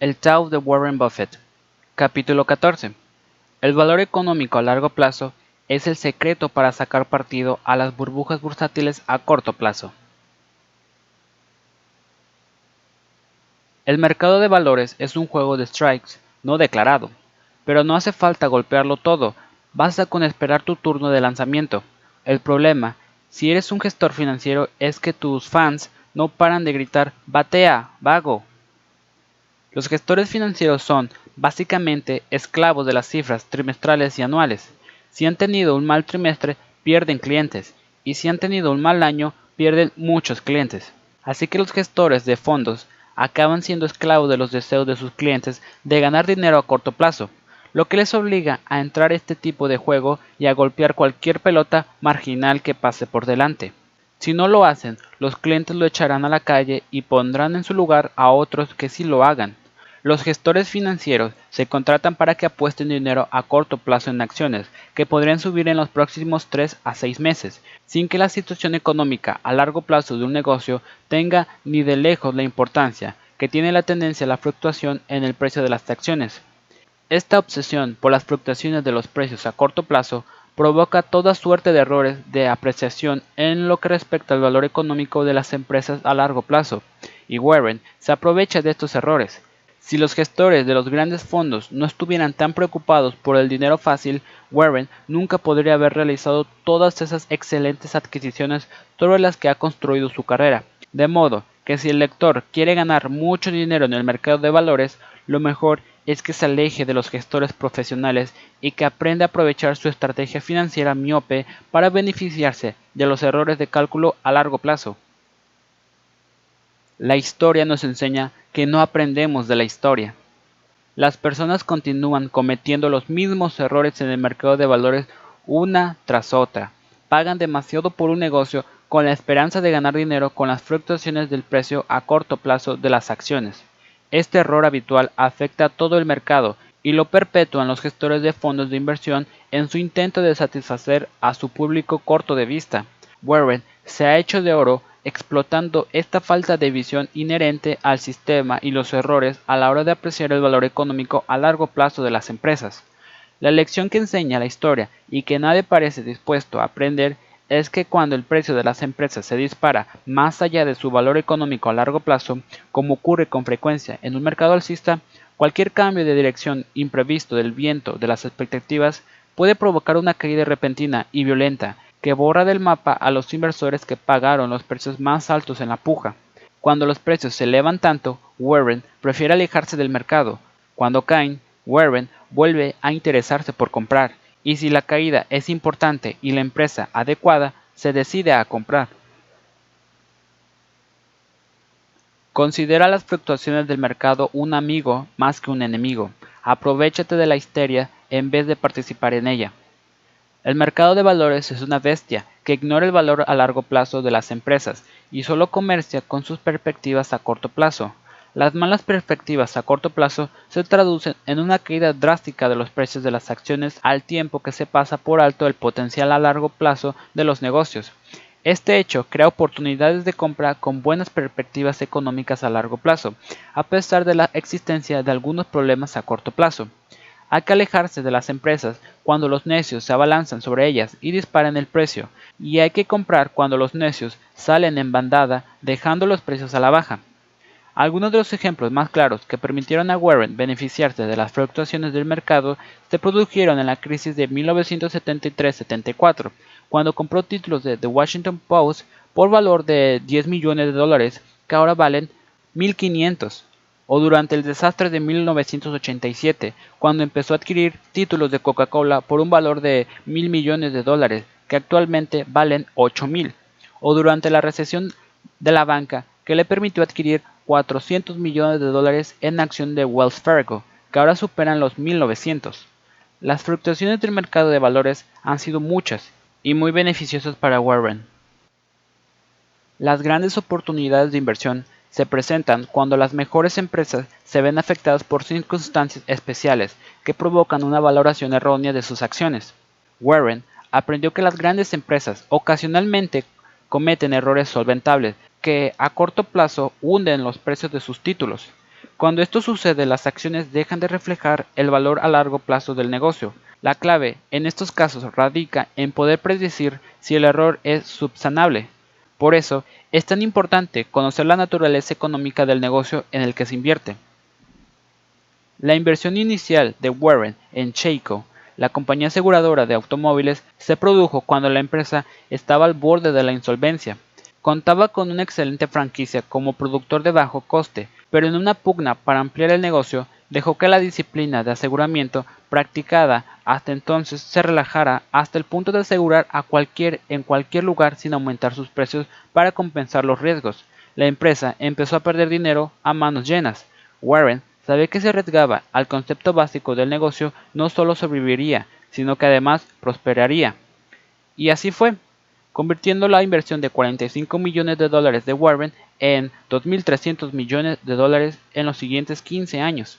El Tao de Warren Buffett. Capítulo 14. El valor económico a largo plazo es el secreto para sacar partido a las burbujas bursátiles a corto plazo. El mercado de valores es un juego de strikes no declarado, pero no hace falta golpearlo todo, basta con esperar tu turno de lanzamiento. El problema, si eres un gestor financiero, es que tus fans no paran de gritar batea, vago, los gestores financieros son, básicamente, esclavos de las cifras trimestrales y anuales. Si han tenido un mal trimestre, pierden clientes, y si han tenido un mal año, pierden muchos clientes. Así que los gestores de fondos acaban siendo esclavos de los deseos de sus clientes de ganar dinero a corto plazo, lo que les obliga a entrar a este tipo de juego y a golpear cualquier pelota marginal que pase por delante. Si no lo hacen, los clientes lo echarán a la calle y pondrán en su lugar a otros que sí lo hagan. Los gestores financieros se contratan para que apuesten dinero a corto plazo en acciones, que podrían subir en los próximos 3 a 6 meses, sin que la situación económica a largo plazo de un negocio tenga ni de lejos la importancia que tiene la tendencia a la fluctuación en el precio de las acciones. Esta obsesión por las fluctuaciones de los precios a corto plazo provoca toda suerte de errores de apreciación en lo que respecta al valor económico de las empresas a largo plazo, y Warren se aprovecha de estos errores si los gestores de los grandes fondos no estuvieran tan preocupados por el dinero fácil, Warren nunca podría haber realizado todas esas excelentes adquisiciones sobre las que ha construido su carrera. De modo que si el lector quiere ganar mucho dinero en el mercado de valores, lo mejor es que se aleje de los gestores profesionales y que aprenda a aprovechar su estrategia financiera miope para beneficiarse de los errores de cálculo a largo plazo. La historia nos enseña que no aprendemos de la historia. Las personas continúan cometiendo los mismos errores en el mercado de valores una tras otra. Pagan demasiado por un negocio con la esperanza de ganar dinero con las fluctuaciones del precio a corto plazo de las acciones. Este error habitual afecta a todo el mercado y lo perpetúan los gestores de fondos de inversión en su intento de satisfacer a su público corto de vista. Warren se ha hecho de oro explotando esta falta de visión inherente al sistema y los errores a la hora de apreciar el valor económico a largo plazo de las empresas. La lección que enseña la historia y que nadie parece dispuesto a aprender es que cuando el precio de las empresas se dispara más allá de su valor económico a largo plazo, como ocurre con frecuencia en un mercado alcista, cualquier cambio de dirección imprevisto del viento de las expectativas puede provocar una caída repentina y violenta que borra del mapa a los inversores que pagaron los precios más altos en la puja. Cuando los precios se elevan tanto, Warren prefiere alejarse del mercado. Cuando caen, Warren vuelve a interesarse por comprar. Y si la caída es importante y la empresa adecuada, se decide a comprar. Considera las fluctuaciones del mercado un amigo más que un enemigo. Aprovechate de la histeria en vez de participar en ella. El mercado de valores es una bestia que ignora el valor a largo plazo de las empresas y solo comercia con sus perspectivas a corto plazo. Las malas perspectivas a corto plazo se traducen en una caída drástica de los precios de las acciones al tiempo que se pasa por alto el potencial a largo plazo de los negocios. Este hecho crea oportunidades de compra con buenas perspectivas económicas a largo plazo, a pesar de la existencia de algunos problemas a corto plazo. Hay que alejarse de las empresas cuando los necios se abalanzan sobre ellas y disparan el precio, y hay que comprar cuando los necios salen en bandada dejando los precios a la baja. Algunos de los ejemplos más claros que permitieron a Warren beneficiarse de las fluctuaciones del mercado se produjeron en la crisis de 1973-74, cuando compró títulos de The Washington Post por valor de 10 millones de dólares que ahora valen 1.500 o durante el desastre de 1987, cuando empezó a adquirir títulos de Coca-Cola por un valor de mil millones de dólares, que actualmente valen 8 mil, o durante la recesión de la banca, que le permitió adquirir 400 millones de dólares en acción de Wells Fargo, que ahora superan los 1900. Las fluctuaciones del mercado de valores han sido muchas y muy beneficiosas para Warren. Las grandes oportunidades de inversión se presentan cuando las mejores empresas se ven afectadas por circunstancias especiales que provocan una valoración errónea de sus acciones. Warren aprendió que las grandes empresas ocasionalmente cometen errores solventables que a corto plazo hunden los precios de sus títulos. Cuando esto sucede, las acciones dejan de reflejar el valor a largo plazo del negocio. La clave en estos casos radica en poder predecir si el error es subsanable. Por eso, es tan importante conocer la naturaleza económica del negocio en el que se invierte. La inversión inicial de Warren en Cheiko, la compañía aseguradora de automóviles, se produjo cuando la empresa estaba al borde de la insolvencia. Contaba con una excelente franquicia como productor de bajo coste, pero en una pugna para ampliar el negocio dejó que la disciplina de aseguramiento practicada hasta entonces se relajara hasta el punto de asegurar a cualquier en cualquier lugar sin aumentar sus precios para compensar los riesgos. La empresa empezó a perder dinero a manos llenas. Warren sabía que si arriesgaba al concepto básico del negocio no solo sobreviviría, sino que además prosperaría. Y así fue convirtiendo la inversión de 45 millones de dólares de Warren en 2.300 millones de dólares en los siguientes 15 años.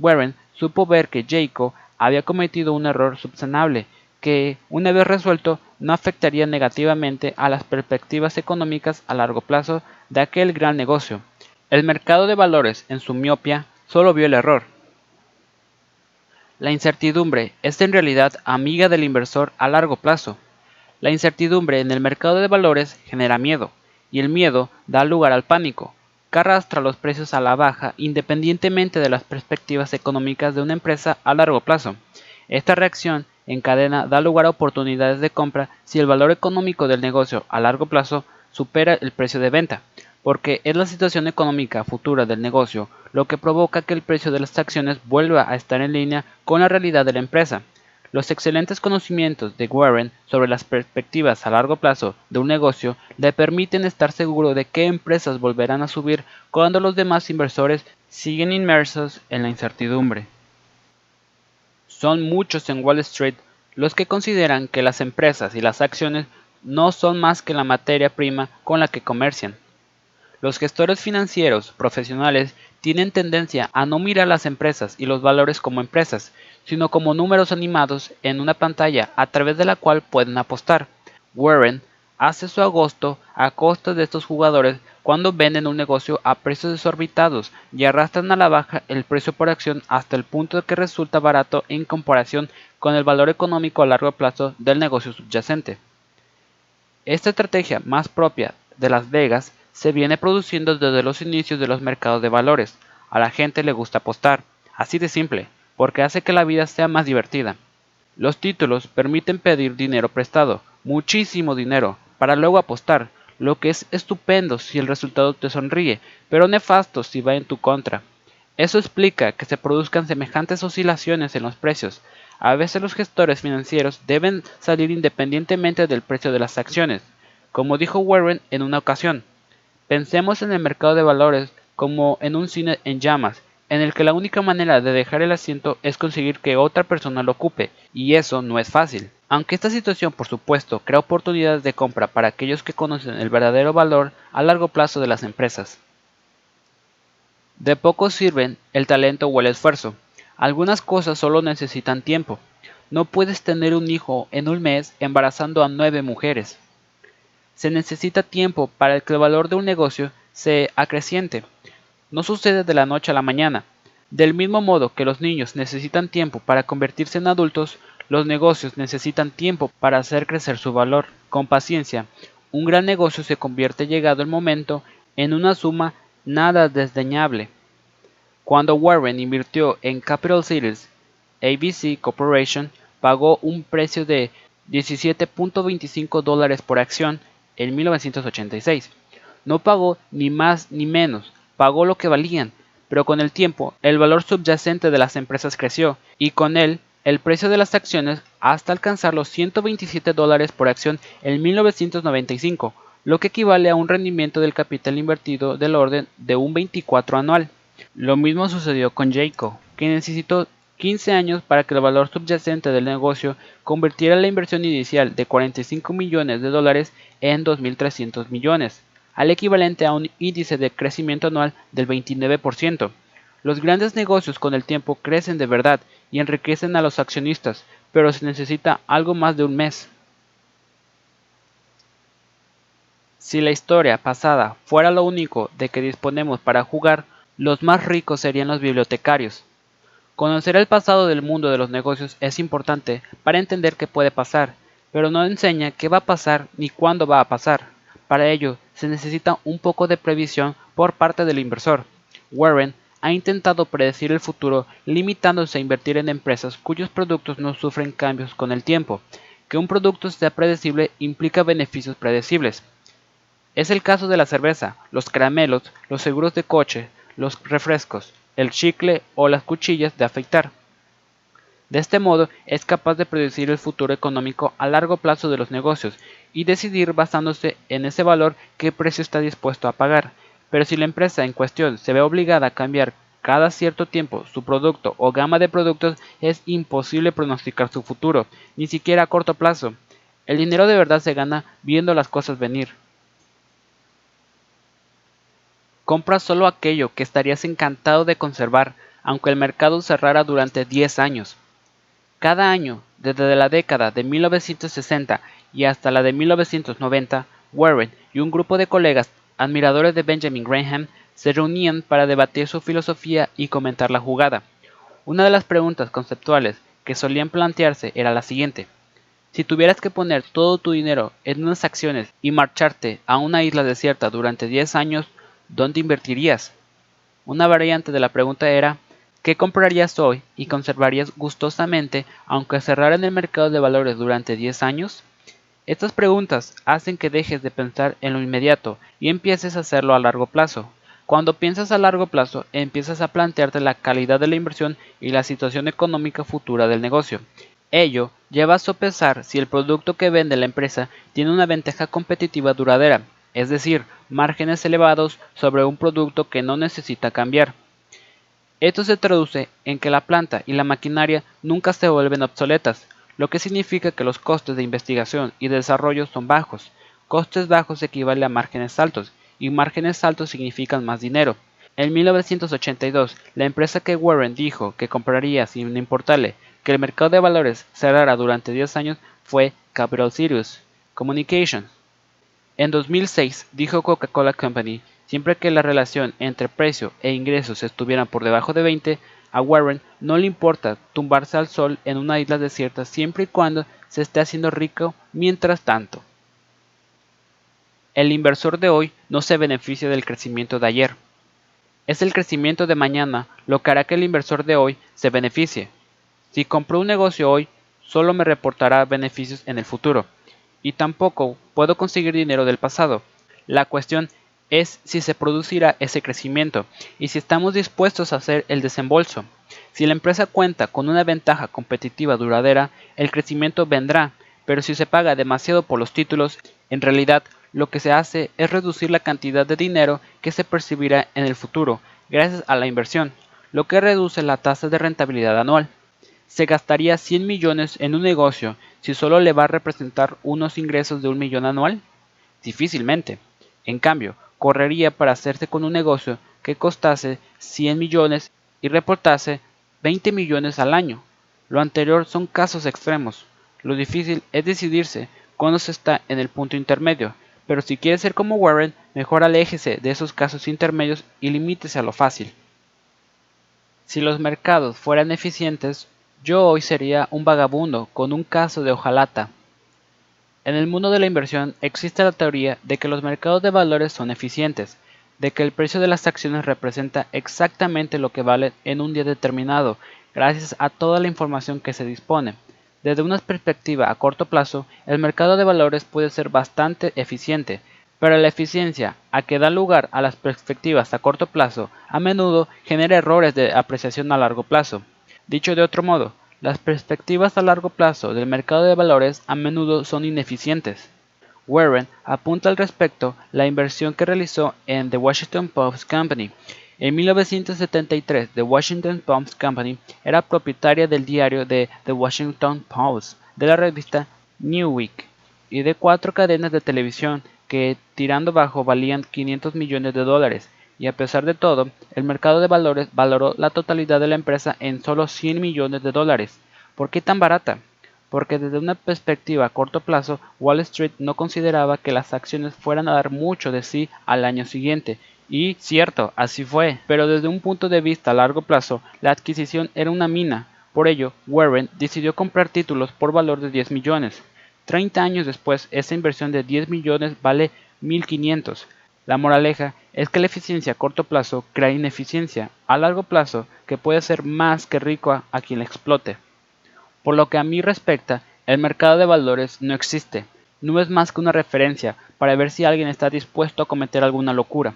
Warren supo ver que Jayco había cometido un error subsanable que, una vez resuelto, no afectaría negativamente a las perspectivas económicas a largo plazo de aquel gran negocio. El mercado de valores, en su miopia, solo vio el error. La incertidumbre es en realidad amiga del inversor a largo plazo. La incertidumbre en el mercado de valores genera miedo, y el miedo da lugar al pánico, que arrastra los precios a la baja independientemente de las perspectivas económicas de una empresa a largo plazo. Esta reacción en cadena da lugar a oportunidades de compra si el valor económico del negocio a largo plazo supera el precio de venta, porque es la situación económica futura del negocio lo que provoca que el precio de las acciones vuelva a estar en línea con la realidad de la empresa. Los excelentes conocimientos de Warren sobre las perspectivas a largo plazo de un negocio le permiten estar seguro de qué empresas volverán a subir cuando los demás inversores siguen inmersos en la incertidumbre. Son muchos en Wall Street los que consideran que las empresas y las acciones no son más que la materia prima con la que comercian. Los gestores financieros profesionales tienen tendencia a no mirar las empresas y los valores como empresas, sino como números animados en una pantalla a través de la cual pueden apostar. Warren hace su agosto a costa de estos jugadores cuando venden un negocio a precios desorbitados y arrastran a la baja el precio por acción hasta el punto de que resulta barato en comparación con el valor económico a largo plazo del negocio subyacente. Esta estrategia más propia de Las Vegas se viene produciendo desde los inicios de los mercados de valores. A la gente le gusta apostar, así de simple porque hace que la vida sea más divertida. Los títulos permiten pedir dinero prestado, muchísimo dinero, para luego apostar, lo que es estupendo si el resultado te sonríe, pero nefasto si va en tu contra. Eso explica que se produzcan semejantes oscilaciones en los precios. A veces los gestores financieros deben salir independientemente del precio de las acciones. Como dijo Warren en una ocasión, pensemos en el mercado de valores como en un cine en llamas en el que la única manera de dejar el asiento es conseguir que otra persona lo ocupe, y eso no es fácil. Aunque esta situación por supuesto crea oportunidades de compra para aquellos que conocen el verdadero valor a largo plazo de las empresas. De poco sirven el talento o el esfuerzo. Algunas cosas solo necesitan tiempo. No puedes tener un hijo en un mes embarazando a nueve mujeres. Se necesita tiempo para que el valor de un negocio se acreciente no sucede de la noche a la mañana. Del mismo modo que los niños necesitan tiempo para convertirse en adultos, los negocios necesitan tiempo para hacer crecer su valor. Con paciencia, un gran negocio se convierte llegado el momento en una suma nada desdeñable. Cuando Warren invirtió en Capital Cities, ABC Corporation pagó un precio de 17.25 dólares por acción en 1986. No pagó ni más ni menos, pagó lo que valían, pero con el tiempo el valor subyacente de las empresas creció y con él el precio de las acciones hasta alcanzar los 127 dólares por acción en 1995, lo que equivale a un rendimiento del capital invertido del orden de un 24 anual. Lo mismo sucedió con Jayco, que necesitó 15 años para que el valor subyacente del negocio convirtiera la inversión inicial de 45 millones de dólares en 2.300 millones al equivalente a un índice de crecimiento anual del 29%. Los grandes negocios con el tiempo crecen de verdad y enriquecen a los accionistas, pero se necesita algo más de un mes. Si la historia pasada fuera lo único de que disponemos para jugar, los más ricos serían los bibliotecarios. Conocer el pasado del mundo de los negocios es importante para entender qué puede pasar, pero no enseña qué va a pasar ni cuándo va a pasar. Para ello, se necesita un poco de previsión por parte del inversor. Warren ha intentado predecir el futuro limitándose a invertir en empresas cuyos productos no sufren cambios con el tiempo. Que un producto sea predecible implica beneficios predecibles. Es el caso de la cerveza, los caramelos, los seguros de coche, los refrescos, el chicle o las cuchillas de afeitar. De este modo es capaz de predecir el futuro económico a largo plazo de los negocios y decidir basándose en ese valor qué precio está dispuesto a pagar. Pero si la empresa en cuestión se ve obligada a cambiar cada cierto tiempo su producto o gama de productos, es imposible pronosticar su futuro, ni siquiera a corto plazo. El dinero de verdad se gana viendo las cosas venir. Compra solo aquello que estarías encantado de conservar, aunque el mercado cerrara durante 10 años. Cada año, desde la década de 1960 y hasta la de 1990, Warren y un grupo de colegas admiradores de Benjamin Graham se reunían para debatir su filosofía y comentar la jugada. Una de las preguntas conceptuales que solían plantearse era la siguiente. Si tuvieras que poner todo tu dinero en unas acciones y marcharte a una isla desierta durante 10 años, ¿dónde invertirías? Una variante de la pregunta era, ¿qué comprarías hoy y conservarías gustosamente aunque cerrara en el mercado de valores durante 10 años? Estas preguntas hacen que dejes de pensar en lo inmediato y empieces a hacerlo a largo plazo. Cuando piensas a largo plazo, empiezas a plantearte la calidad de la inversión y la situación económica futura del negocio. Ello lleva a sopesar si el producto que vende la empresa tiene una ventaja competitiva duradera, es decir, márgenes elevados sobre un producto que no necesita cambiar. Esto se traduce en que la planta y la maquinaria nunca se vuelven obsoletas, lo que significa que los costes de investigación y desarrollo son bajos. Costes bajos equivale a márgenes altos, y márgenes altos significan más dinero. En 1982, la empresa que Warren dijo que compraría sin importarle que el mercado de valores cerrara durante 10 años fue Capital Sirius Communications. En 2006 dijo Coca-Cola Company, siempre que la relación entre precio e ingresos estuviera por debajo de 20, a Warren no le importa tumbarse al sol en una isla desierta siempre y cuando se esté haciendo rico mientras tanto. El inversor de hoy no se beneficia del crecimiento de ayer. Es el crecimiento de mañana lo que hará que el inversor de hoy se beneficie. Si compró un negocio hoy, solo me reportará beneficios en el futuro y tampoco puedo conseguir dinero del pasado. La cuestión es si se producirá ese crecimiento y si estamos dispuestos a hacer el desembolso. Si la empresa cuenta con una ventaja competitiva duradera, el crecimiento vendrá, pero si se paga demasiado por los títulos, en realidad lo que se hace es reducir la cantidad de dinero que se percibirá en el futuro gracias a la inversión, lo que reduce la tasa de rentabilidad anual se gastaría 100 millones en un negocio si solo le va a representar unos ingresos de un millón anual? Difícilmente. En cambio, correría para hacerse con un negocio que costase 100 millones y reportase 20 millones al año. Lo anterior son casos extremos. Lo difícil es decidirse cuando se está en el punto intermedio, pero si quiere ser como Warren, mejor aléjese de esos casos intermedios y limítese a lo fácil. Si los mercados fueran eficientes, yo hoy sería un vagabundo con un caso de hojalata. En el mundo de la inversión existe la teoría de que los mercados de valores son eficientes, de que el precio de las acciones representa exactamente lo que vale en un día determinado, gracias a toda la información que se dispone. Desde una perspectiva a corto plazo, el mercado de valores puede ser bastante eficiente, pero la eficiencia a que da lugar a las perspectivas a corto plazo a menudo genera errores de apreciación a largo plazo. Dicho de otro modo, las perspectivas a largo plazo del mercado de valores a menudo son ineficientes. Warren apunta al respecto la inversión que realizó en The Washington Post Company. En 1973, The Washington Post Company era propietaria del diario The Washington Post, de la revista New Week y de cuatro cadenas de televisión que, tirando bajo, valían 500 millones de dólares y a pesar de todo, el mercado de valores valoró la totalidad de la empresa en solo 100 millones de dólares. ¿Por qué tan barata? Porque desde una perspectiva a corto plazo, Wall Street no consideraba que las acciones fueran a dar mucho de sí al año siguiente, Y cierto, así fue, pero desde un punto de vista a largo plazo, la adquisición era una mina. Por ello, Warren decidió comprar títulos por valor de 10 millones. 30 años después, esa inversión de 10 millones vale 1.500. La moraleja es que la eficiencia a corto plazo crea ineficiencia a largo plazo que puede ser más que rico a, quien la explote. Por lo que a mí respecta, el mercado de valores no existe, no es más que una referencia para ver si alguien está dispuesto a cometer alguna locura.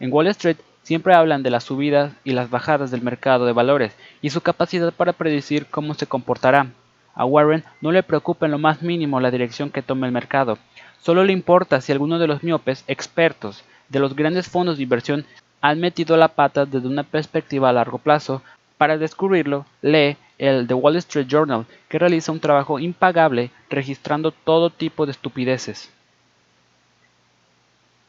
En Wall Street siempre hablan de las subidas y las bajadas del mercado de valores y su capacidad para predecir cómo se comportará. A Warren no le preocupa en lo más mínimo la dirección que tome el mercado, solo le importa si alguno de los miopes expertos de los grandes fondos de inversión han metido la pata desde una perspectiva a largo plazo. Para descubrirlo, lee el The Wall Street Journal, que realiza un trabajo impagable registrando todo tipo de estupideces.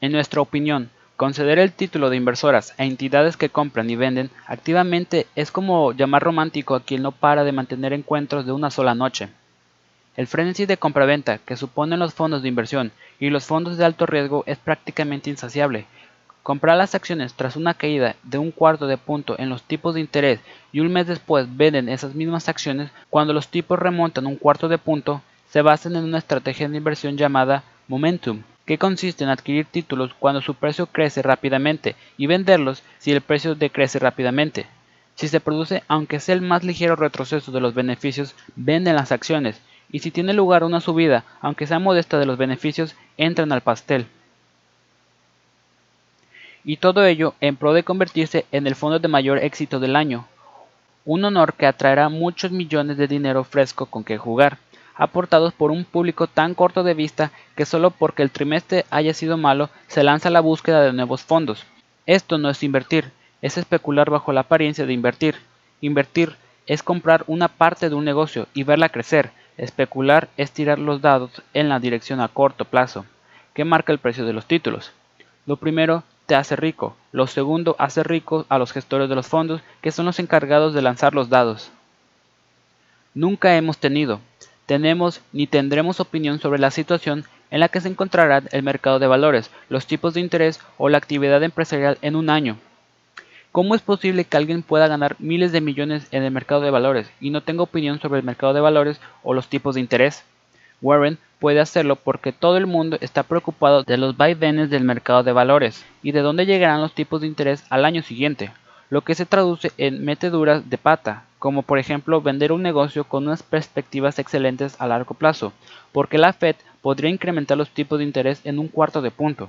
En nuestra opinión, conceder el título de inversoras a entidades que compran y venden activamente es como llamar romántico a quien no para de mantener encuentros de una sola noche. El frenesí de compraventa que suponen los fondos de inversión y los fondos de alto riesgo es prácticamente insaciable, Comprar las acciones tras una caída de un cuarto de punto en los tipos de interés y un mes después venden esas mismas acciones cuando los tipos remontan un cuarto de punto se basan en una estrategia de inversión llamada momentum, que consiste en adquirir títulos cuando su precio crece rápidamente y venderlos si el precio decrece rápidamente. Si se produce aunque sea el más ligero retroceso de los beneficios, venden las acciones y si tiene lugar una subida, aunque sea modesta de los beneficios, entran al pastel y todo ello en pro de convertirse en el fondo de mayor éxito del año. Un honor que atraerá muchos millones de dinero fresco con que jugar, aportados por un público tan corto de vista que solo porque el trimestre haya sido malo se lanza a la búsqueda de nuevos fondos. Esto no es invertir, es especular bajo la apariencia de invertir. Invertir es comprar una parte de un negocio y verla crecer. Especular es tirar los dados en la dirección a corto plazo, que marca el precio de los títulos. Lo primero te hace rico. Lo segundo hace rico a los gestores de los fondos, que son los encargados de lanzar los dados. Nunca hemos tenido, tenemos ni tendremos opinión sobre la situación en la que se encontrará el mercado de valores, los tipos de interés o la actividad empresarial en un año. ¿Cómo es posible que alguien pueda ganar miles de millones en el mercado de valores y no tenga opinión sobre el mercado de valores o los tipos de interés? Warren puede hacerlo porque todo el mundo está preocupado de los vaivenes del mercado de valores y de dónde llegarán los tipos de interés al año siguiente, lo que se traduce en meteduras de pata, como por ejemplo vender un negocio con unas perspectivas excelentes a largo plazo, porque la Fed podría incrementar los tipos de interés en un cuarto de punto.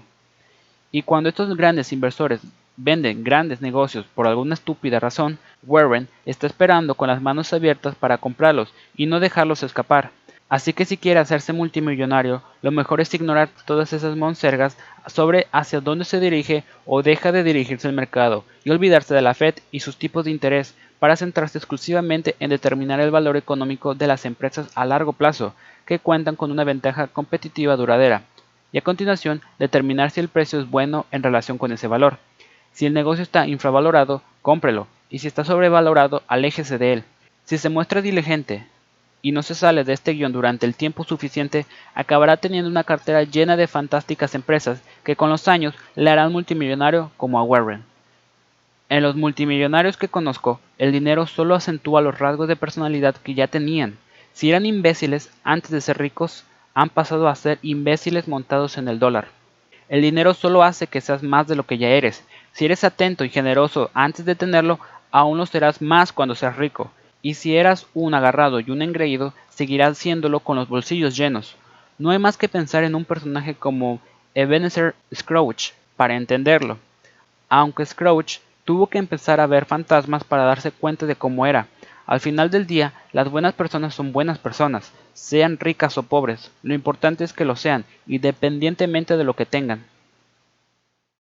Y cuando estos grandes inversores venden grandes negocios por alguna estúpida razón, Warren está esperando con las manos abiertas para comprarlos y no dejarlos escapar. Así que si quiere hacerse multimillonario, lo mejor es ignorar todas esas monsergas sobre hacia dónde se dirige o deja de dirigirse el mercado y olvidarse de la Fed y sus tipos de interés para centrarse exclusivamente en determinar el valor económico de las empresas a largo plazo que cuentan con una ventaja competitiva duradera y a continuación determinar si el precio es bueno en relación con ese valor. Si el negocio está infravalorado, cómprelo y si está sobrevalorado, aléjese de él. Si se muestra diligente, y no se sale de este guion durante el tiempo suficiente, acabará teniendo una cartera llena de fantásticas empresas que con los años le harán multimillonario como a Warren. En los multimillonarios que conozco, el dinero solo acentúa los rasgos de personalidad que ya tenían. Si eran imbéciles antes de ser ricos, han pasado a ser imbéciles montados en el dólar. El dinero solo hace que seas más de lo que ya eres. Si eres atento y generoso antes de tenerlo, aún lo serás más cuando seas rico y si eras un agarrado y un engreído, seguirás siéndolo con los bolsillos llenos. No hay más que pensar en un personaje como Ebenezer Scrooge para entenderlo. Aunque Scrooge tuvo que empezar a ver fantasmas para darse cuenta de cómo era. Al final del día, las buenas personas son buenas personas, sean ricas o pobres. Lo importante es que lo sean, independientemente de lo que tengan.